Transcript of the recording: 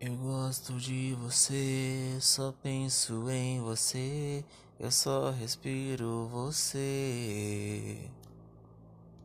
Eu gosto de você, só penso em você, eu só respiro você.